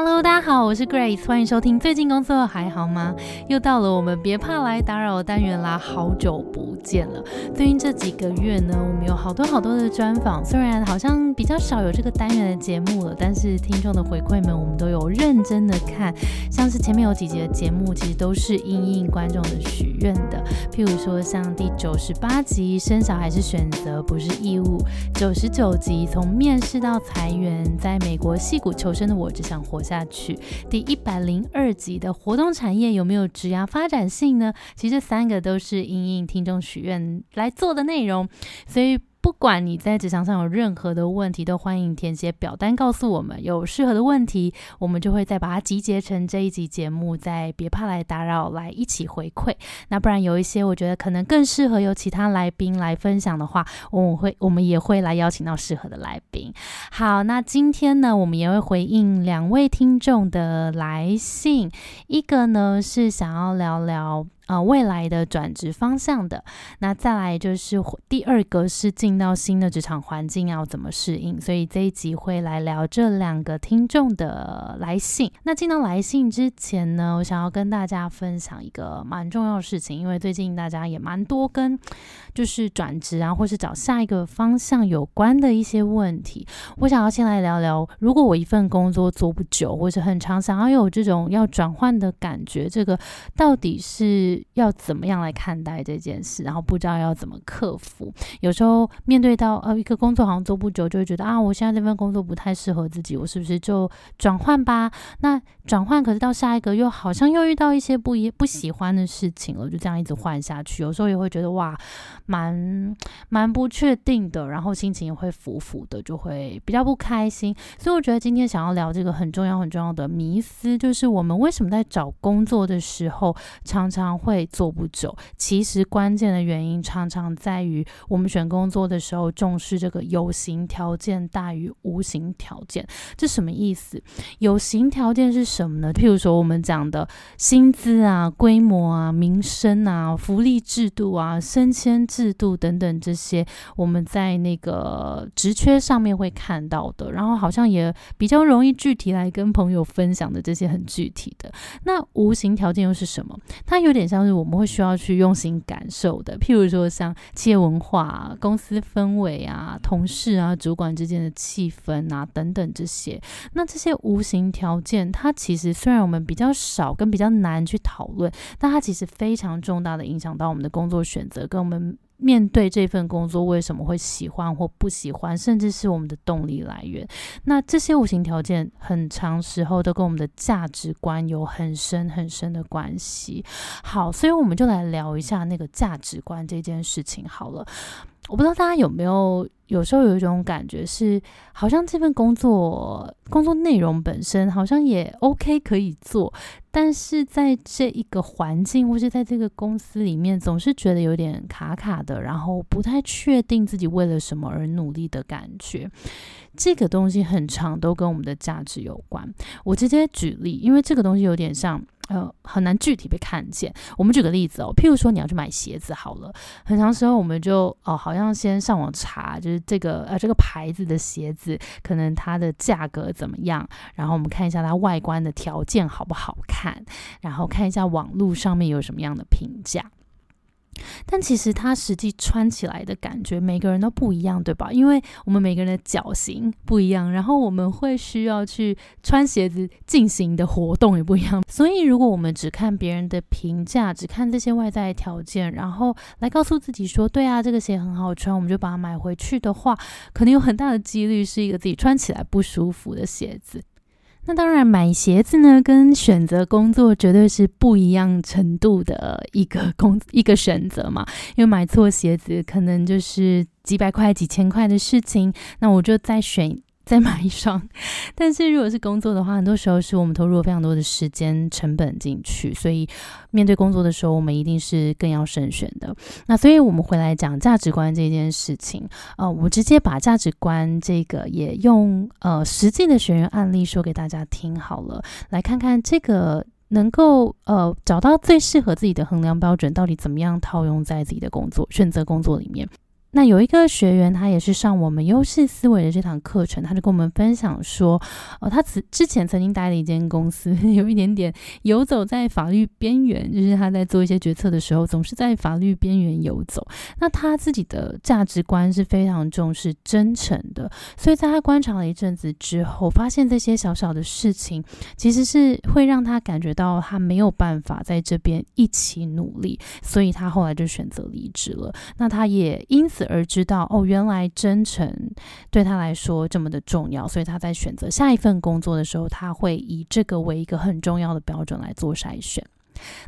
Hello，大家好，我是 Grace，欢迎收听。最近工作还好吗？又到了我们别怕来打扰单元啦，好久不见了。最近这几个月呢，我们有好多好多的专访，虽然好像比较少有这个单元的节目了，但是听众的回馈们，我们都有认真的看。像是前面有几集的节目，其实都是应应观众的许愿的。譬如说像第九十八集生小孩是选择不是义务，九十九集从面试到裁员，在美国戏骨求生的我只想活。下去，第一百零二集的活动产业有没有质押发展性呢？其实三个都是应应听众许愿来做的内容，所以。不管你在职场上有任何的问题，都欢迎填写表单告诉我们。有适合的问题，我们就会再把它集结成这一集节目，再别怕来打扰，来一起回馈。那不然有一些我觉得可能更适合由其他来宾来分享的话，我们会我们也会来邀请到适合的来宾。好，那今天呢，我们也会回应两位听众的来信，一个呢是想要聊聊。啊，未来的转职方向的，那再来就是第二个是进到新的职场环境要怎么适应，所以这一集会来聊这两个听众的来信。那进到来信之前呢，我想要跟大家分享一个蛮重要的事情，因为最近大家也蛮多跟就是转职啊，或是找下一个方向有关的一些问题。我想要先来聊聊，如果我一份工作做不久，或是很长，想要有这种要转换的感觉，这个到底是？要怎么样来看待这件事？然后不知道要怎么克服。有时候面对到呃一个工作好像做不久，就会觉得啊，我现在这份工作不太适合自己，我是不是就转换吧？那转换可是到下一个又好像又遇到一些不一不喜欢的事情了，就这样一直换下去。有时候也会觉得哇，蛮蛮不确定的，然后心情也会浮浮的，就会比较不开心。所以我觉得今天想要聊这个很重要很重要的迷思，就是我们为什么在找工作的时候常常。会做不久，其实关键的原因常常在于我们选工作的时候重视这个有形条件大于无形条件。这什么意思？有形条件是什么呢？譬如说我们讲的薪资啊、规模啊、民生啊、福利制度啊、升迁制度等等这些，我们在那个职缺上面会看到的，然后好像也比较容易具体来跟朋友分享的这些很具体的。那无形条件又是什么？它有点像。是我们会需要去用心感受的，譬如说像企业文化、公司氛围啊、同事啊、主管之间的气氛啊等等这些。那这些无形条件，它其实虽然我们比较少跟比较难去讨论，但它其实非常重大的影响到我们的工作选择跟我们。面对这份工作，为什么会喜欢或不喜欢，甚至是我们的动力来源？那这些无形条件，很长时候都跟我们的价值观有很深很深的关系。好，所以我们就来聊一下那个价值观这件事情。好了。我不知道大家有没有，有时候有一种感觉是，好像这份工作工作内容本身好像也 OK 可以做，但是在这一个环境或是在这个公司里面，总是觉得有点卡卡的，然后不太确定自己为了什么而努力的感觉。这个东西很长都跟我们的价值有关。我直接举例，因为这个东西有点像。呃，很难具体被看见。我们举个例子哦，譬如说你要去买鞋子好了，很长时候我们就哦，好像先上网查，就是这个呃这个牌子的鞋子，可能它的价格怎么样，然后我们看一下它外观的条件好不好看，然后看一下网络上面有什么样的评价。但其实它实际穿起来的感觉，每个人都不一样，对吧？因为我们每个人的脚型不一样，然后我们会需要去穿鞋子进行的活动也不一样。所以，如果我们只看别人的评价，只看这些外在条件，然后来告诉自己说：“对啊，这个鞋很好穿，我们就把它买回去”的话，可能有很大的几率是一个自己穿起来不舒服的鞋子。那当然，买鞋子呢，跟选择工作绝对是不一样程度的一个工一个选择嘛。因为买错鞋子，可能就是几百块、几千块的事情。那我就再选。再买一双，但是如果是工作的话，很多时候是我们投入了非常多的时间成本进去，所以面对工作的时候，我们一定是更要慎选的。那所以我们回来讲价值观这件事情，呃，我直接把价值观这个也用呃实际的学员案例说给大家听好了，来看看这个能够呃找到最适合自己的衡量标准到底怎么样套用在自己的工作选择工作里面。那有一个学员，他也是上我们优势思维的这堂课程，他就跟我们分享说，呃，他之之前曾经待了一间公司，有一点点游走在法律边缘，就是他在做一些决策的时候，总是在法律边缘游走。那他自己的价值观是非常重视真诚的，所以在他观察了一阵子之后，发现这些小小的事情，其实是会让他感觉到他没有办法在这边一起努力，所以他后来就选择离职了。那他也因此。而知道哦，原来真诚对他来说这么的重要，所以他在选择下一份工作的时候，他会以这个为一个很重要的标准来做筛选。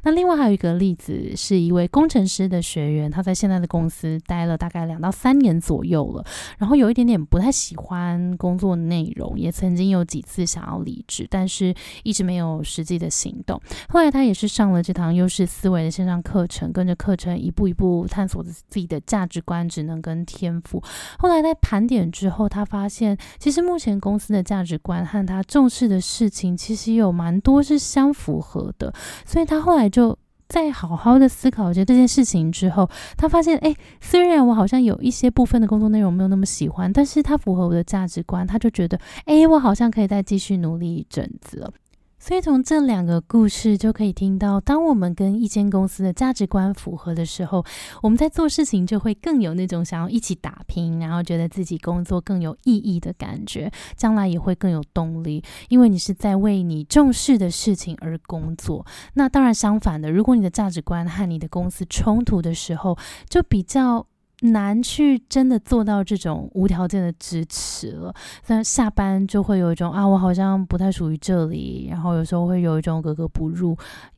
那另外还有一个例子，是一位工程师的学员，他在现在的公司待了大概两到三年左右了，然后有一点点不太喜欢工作内容，也曾经有几次想要离职，但是一直没有实际的行动。后来他也是上了这堂优势思维的线上课程，跟着课程一步一步探索自己的价值观、职能跟天赋。后来在盘点之后，他发现其实目前公司的价值观和他重视的事情，其实有蛮多是相符合的，所以他。后来就在好好的思考着这件事情之后，他发现，哎，虽然我好像有一些部分的工作内容没有那么喜欢，但是它符合我的价值观，他就觉得，哎，我好像可以再继续努力一阵子了。所以从这两个故事就可以听到，当我们跟一间公司的价值观符合的时候，我们在做事情就会更有那种想要一起打拼，然后觉得自己工作更有意义的感觉，将来也会更有动力，因为你是在为你重视的事情而工作。那当然相反的，如果你的价值观和你的公司冲突的时候，就比较。难去真的做到这种无条件的支持了。但下班就会有一种啊，我好像不太属于这里，然后有时候会有一种格格不入，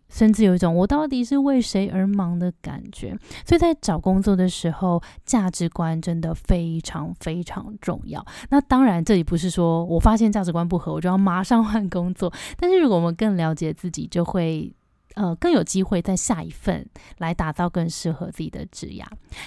甚至有一种我到底是为谁而忙的感觉。所以在找工作的时候，价值观真的非常非常重要。那当然，这里不是说我发现价值观不合，我就要马上换工作。但是如果我们更了解自己，就会。呃，更有机会在下一份来打造更适合自己的职业。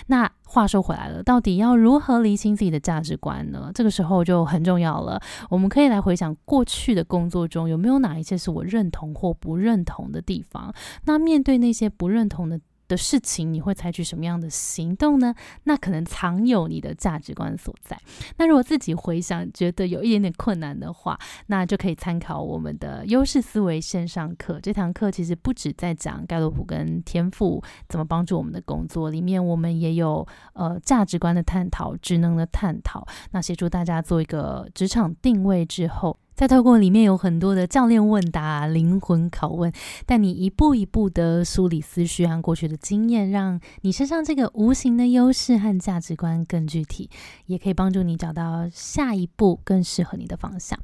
那话说回来了，到底要如何厘清自己的价值观呢？这个时候就很重要了。我们可以来回想过去的工作中，有没有哪一些是我认同或不认同的地方？那面对那些不认同的。的事情，你会采取什么样的行动呢？那可能藏有你的价值观所在。那如果自己回想觉得有一点点困难的话，那就可以参考我们的优势思维线上课。这堂课其实不止在讲盖洛普跟天赋怎么帮助我们的工作，里面我们也有呃价值观的探讨、职能的探讨，那协助大家做一个职场定位之后。再透过里面有很多的教练问答、灵魂拷问，带你一步一步的梳理思绪和过去的经验，让你身上这个无形的优势和价值观更具体，也可以帮助你找到下一步更适合你的方向。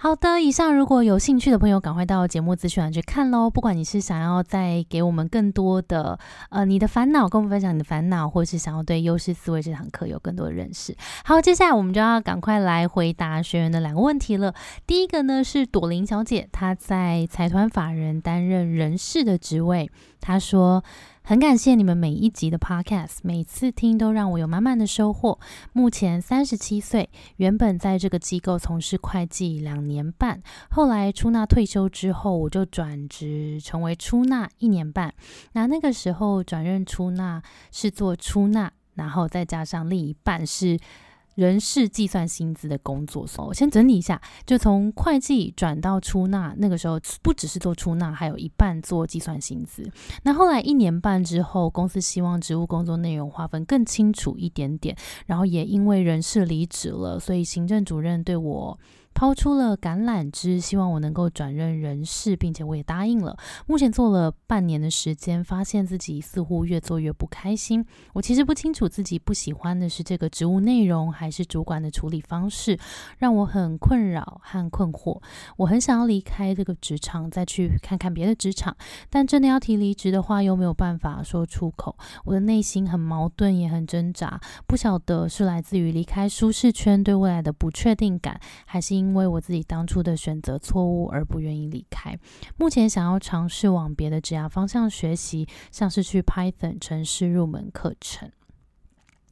好的，以上如果有兴趣的朋友，赶快到节目资讯栏去看喽。不管你是想要再给我们更多的呃你的烦恼，跟我们分享你的烦恼，或是想要对优势思维这堂课有更多的认识。好，接下来我们就要赶快来回答学员的两个问题了。第一个呢是朵琳小姐，她在财团法人担任人事的职位，她说。很感谢你们每一集的 podcast，每次听都让我有满满的收获。目前三十七岁，原本在这个机构从事会计两年半，后来出纳退休之后，我就转职成为出纳一年半。那那个时候转任出纳是做出纳，然后再加上另一半是。人事计算薪资的工作，我先整理一下，就从会计转到出纳，那个时候不只是做出纳，还有一半做计算薪资。那后来一年半之后，公司希望职务工作内容划分更清楚一点点，然后也因为人事离职了，所以行政主任对我。抛出了橄榄枝，希望我能够转任人事，并且我也答应了。目前做了半年的时间，发现自己似乎越做越不开心。我其实不清楚自己不喜欢的是这个职务内容，还是主管的处理方式，让我很困扰和困惑。我很想要离开这个职场，再去看看别的职场，但真的要提离职的话，又没有办法说出口。我的内心很矛盾，也很挣扎，不晓得是来自于离开舒适圈对未来的不确定感，还是因。因为我自己当初的选择错误而不愿意离开，目前想要尝试往别的职业方向学习，像是去 Python 城市入门课程。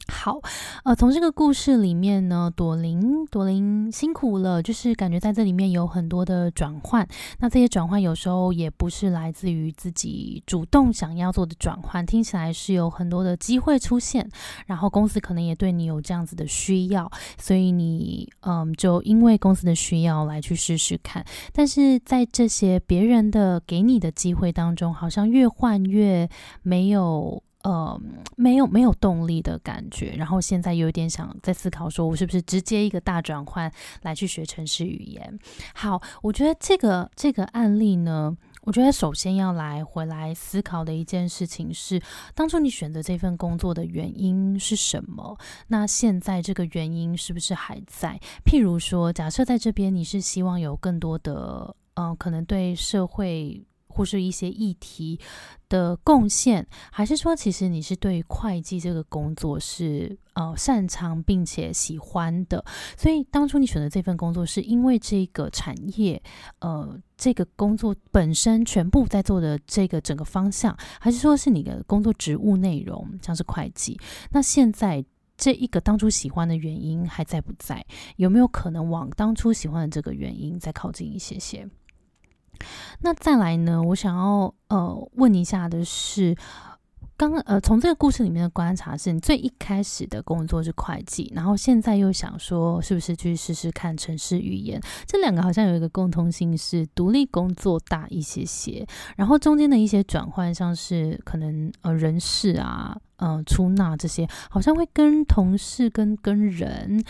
好，呃，从这个故事里面呢，朵琳，朵琳辛苦了，就是感觉在这里面有很多的转换。那这些转换有时候也不是来自于自己主动想要做的转换，听起来是有很多的机会出现，然后公司可能也对你有这样子的需要，所以你嗯，就因为公司的需要来去试试看。但是在这些别人的给你的机会当中，好像越换越没有。呃，没有没有动力的感觉，然后现在有点想在思考，说我是不是直接一个大转换来去学城市语言？好，我觉得这个这个案例呢，我觉得首先要来回来思考的一件事情是，当初你选择这份工作的原因是什么？那现在这个原因是不是还在？譬如说，假设在这边你是希望有更多的，呃，可能对社会。或是一些议题的贡献，还是说，其实你是对会计这个工作是呃擅长并且喜欢的？所以当初你选择这份工作，是因为这个产业，呃，这个工作本身全部在做的这个整个方向，还是说是你的工作职务内容，像是会计？那现在这一个当初喜欢的原因还在不在？有没有可能往当初喜欢的这个原因再靠近一些些？那再来呢？我想要呃问一下的是，刚呃从这个故事里面的观察，是你最一开始的工作是会计，然后现在又想说是不是去试试看城市语言？这两个好像有一个共通性是独立工作大一些些，然后中间的一些转换，像是可能呃人事啊。嗯，出纳这些好像会跟同事跟跟人，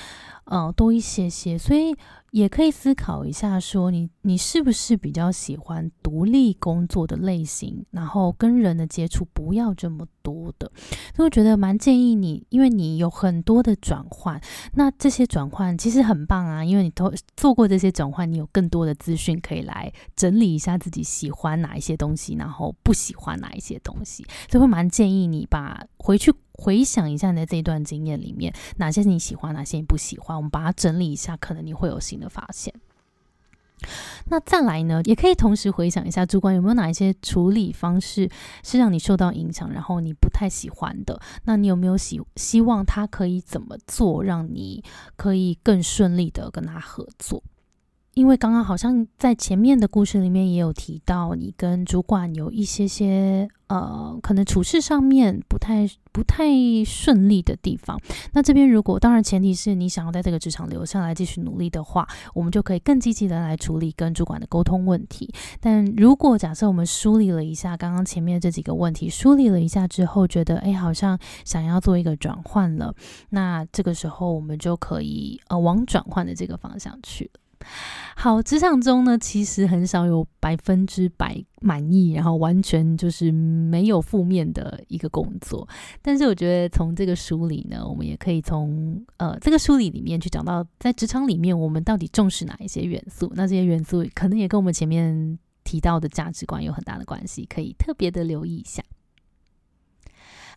嗯，多一些些，所以也可以思考一下，说你你是不是比较喜欢独立工作的类型，然后跟人的接触不要这么多的。所以我觉得蛮建议你，因为你有很多的转换，那这些转换其实很棒啊，因为你都做过这些转换，你有更多的资讯可以来整理一下自己喜欢哪一些东西，然后不喜欢哪一些东西，所以会蛮建议你把。回去回想一下你在这一段经验里面，哪些你喜欢，哪些你不喜欢，我们把它整理一下，可能你会有新的发现。那再来呢，也可以同时回想一下，主管有没有哪一些处理方式是让你受到影响，然后你不太喜欢的？那你有没有希希望他可以怎么做，让你可以更顺利的跟他合作？因为刚刚好像在前面的故事里面也有提到，你跟主管有一些些呃，可能处事上面不太不太顺利的地方。那这边如果当然前提是你想要在这个职场留下来继续努力的话，我们就可以更积极的来处理跟主管的沟通问题。但如果假设我们梳理了一下刚刚前面这几个问题，梳理了一下之后，觉得哎好像想要做一个转换了，那这个时候我们就可以呃往转换的这个方向去了。好，职场中呢，其实很少有百分之百满意，然后完全就是没有负面的一个工作。但是我觉得从这个梳理呢，我们也可以从呃这个梳理里面去讲到，在职场里面我们到底重视哪一些元素？那这些元素可能也跟我们前面提到的价值观有很大的关系，可以特别的留意一下。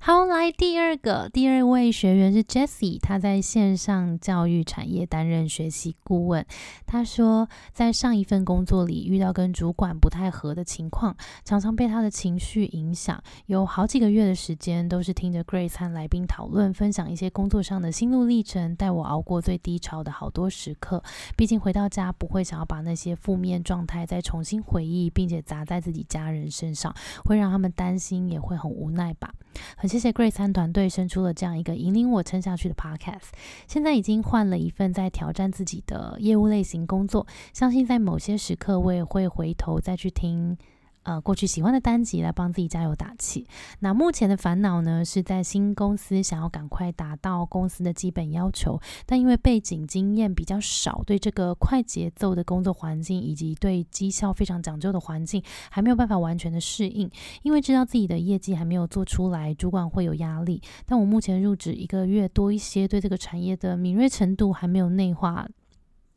好，来第二个，第二位学员是 Jessie，他在线上教育产业担任学习顾问。他说，在上一份工作里遇到跟主管不太合的情况，常常被他的情绪影响。有好几个月的时间，都是听着 Grace 和来宾讨论，分享一些工作上的心路历程，带我熬过最低潮的好多时刻。毕竟回到家，不会想要把那些负面状态再重新回忆，并且砸在自己家人身上，会让他们担心，也会很无奈吧。很谢谢 Grace 和团队生出了这样一个引领我撑下去的 Podcast。现在已经换了一份在挑战自己的业务类型工作，相信在某些时刻我也会回头再去听。呃，过去喜欢的单集来帮自己加油打气。那目前的烦恼呢，是在新公司想要赶快达到公司的基本要求，但因为背景经验比较少，对这个快节奏的工作环境以及对绩效非常讲究的环境，还没有办法完全的适应。因为知道自己的业绩还没有做出来，主管会有压力。但我目前入职一个月多一些，对这个产业的敏锐程度还没有内化。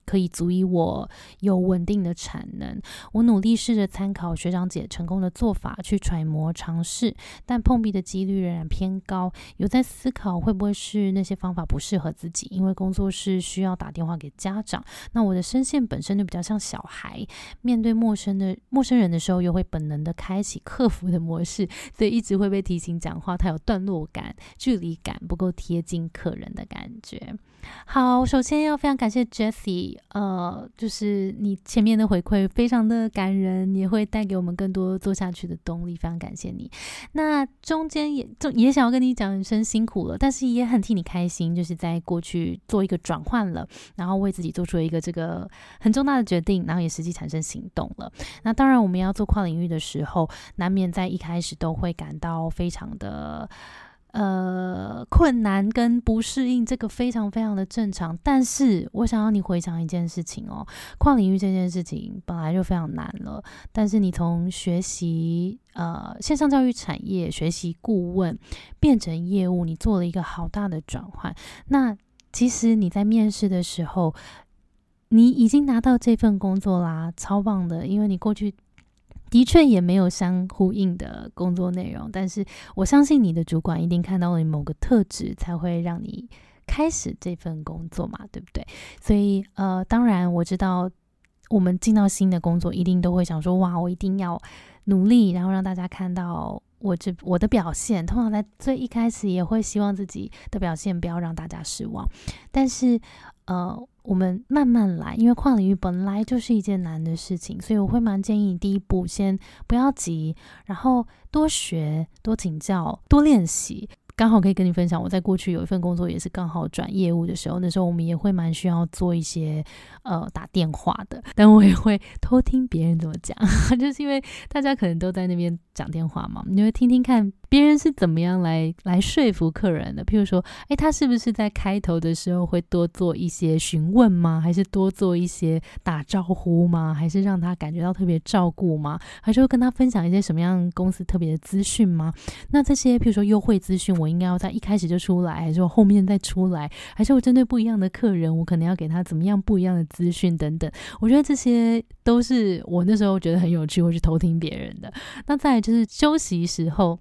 可以足以我有稳定的产能。我努力试着参考学长姐成功的做法去揣摩尝试，但碰壁的几率仍然偏高。有在思考会不会是那些方法不适合自己，因为工作室需要打电话给家长。那我的声线本身就比较像小孩，面对陌生的陌生人的时候，又会本能的开启客服的模式，所以一直会被提醒讲话，它有段落感、距离感，不够贴近客人的感觉。好，首先要非常感谢 Jessie，呃，就是你前面的回馈非常的感人，也会带给我们更多做下去的动力，非常感谢你。那中间也就也想要跟你讲一声辛苦了，但是也很替你开心，就是在过去做一个转换了，然后为自己做出了一个这个很重大的决定，然后也实际产生行动了。那当然，我们要做跨领域的时候，难免在一开始都会感到非常的。呃，困难跟不适应，这个非常非常的正常。但是我想要你回想一件事情哦，跨领域这件事情本来就非常难了。但是你从学习呃线上教育产业、学习顾问变成业务，你做了一个好大的转换。那其实你在面试的时候，你已经拿到这份工作啦，超棒的，因为你过去。的确也没有相呼应的工作内容，但是我相信你的主管一定看到了你某个特质，才会让你开始这份工作嘛，对不对？所以呃，当然我知道我们进到新的工作，一定都会想说，哇，我一定要努力，然后让大家看到我这我的表现。通常在最一开始也会希望自己的表现不要让大家失望，但是呃。我们慢慢来，因为跨领域本来就是一件难的事情，所以我会蛮建议你第一步先不要急，然后多学、多请教、多练习。刚好可以跟你分享，我在过去有一份工作也是刚好转业务的时候，那时候我们也会蛮需要做一些呃打电话的，但我也会 偷听别人怎么讲，就是因为大家可能都在那边讲电话嘛，你会听听看。别人是怎么样来来说服客人的？譬如说，诶，他是不是在开头的时候会多做一些询问吗？还是多做一些打招呼吗？还是让他感觉到特别照顾吗？还是会跟他分享一些什么样公司特别的资讯吗？那这些譬如说优惠资讯，我应该要在一开始就出来，还是我后面再出来？还是我针对不一样的客人，我可能要给他怎么样不一样的资讯等等？我觉得这些都是我那时候觉得很有趣，会去偷听别人的。那再就是休息时候。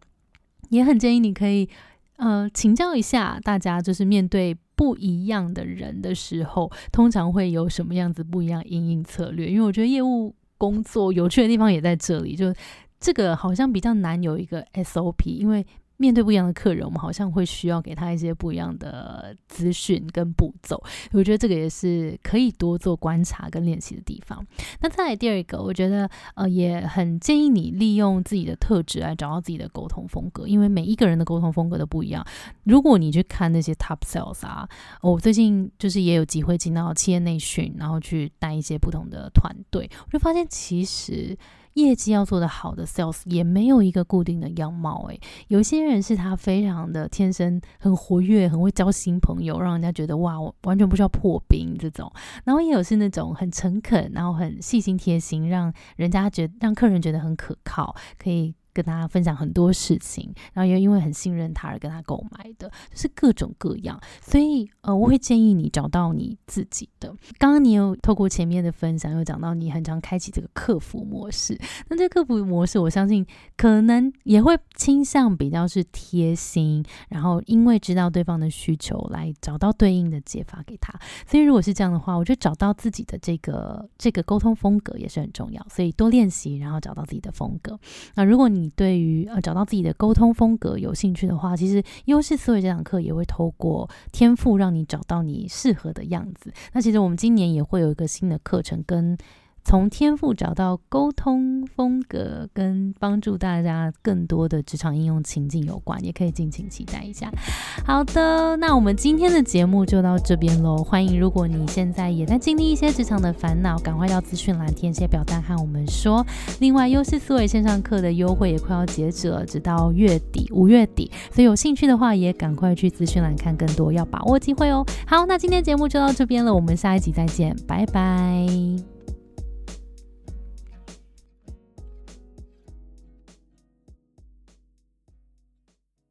也很建议你可以，呃，请教一下大家，就是面对不一样的人的时候，通常会有什么样子不一样应应策略？因为我觉得业务工作有趣的地方也在这里，就这个好像比较难有一个 SOP，因为。面对不一样的客人，我们好像会需要给他一些不一样的资讯跟步骤。我觉得这个也是可以多做观察跟练习的地方。那再来第二个，我觉得呃也很建议你利用自己的特质来找到自己的沟通风格，因为每一个人的沟通风格都不一样。如果你去看那些 top sales 啊，我最近就是也有机会进到企业内训，然后去带一些不同的团队，我就发现其实。业绩要做得好的 sales 也没有一个固定的样貌，诶，有些人是他非常的天生很活跃，很会交新朋友，让人家觉得哇，我完全不需要破冰这种。然后也有是那种很诚恳，然后很细心贴心，让人家觉让客人觉得很可靠，可以。跟大家分享很多事情，然后又因为很信任他而跟他购买的，就是各种各样。所以呃，我会建议你找到你自己的。刚刚你有透过前面的分享，有讲到你很常开启这个客服模式。那这个客服模式，我相信可能也会倾向比较是贴心，然后因为知道对方的需求，来找到对应的解法给他。所以如果是这样的话，我觉得找到自己的这个这个沟通风格也是很重要。所以多练习，然后找到自己的风格。那如果你你对于呃找到自己的沟通风格有兴趣的话，其实优势思维这堂课也会透过天赋让你找到你适合的样子。那其实我们今年也会有一个新的课程跟。从天赋找到沟通风格，跟帮助大家更多的职场应用情境有关，也可以敬请期待一下。好的，那我们今天的节目就到这边喽。欢迎，如果你现在也在经历一些职场的烦恼，赶快到资讯栏填写表单和我们说。另外，优势思维线上课的优惠也快要截止了，直到月底，五月底。所以有兴趣的话，也赶快去资讯栏看更多，要把握机会哦。好，那今天节目就到这边了，我们下一集再见，拜拜。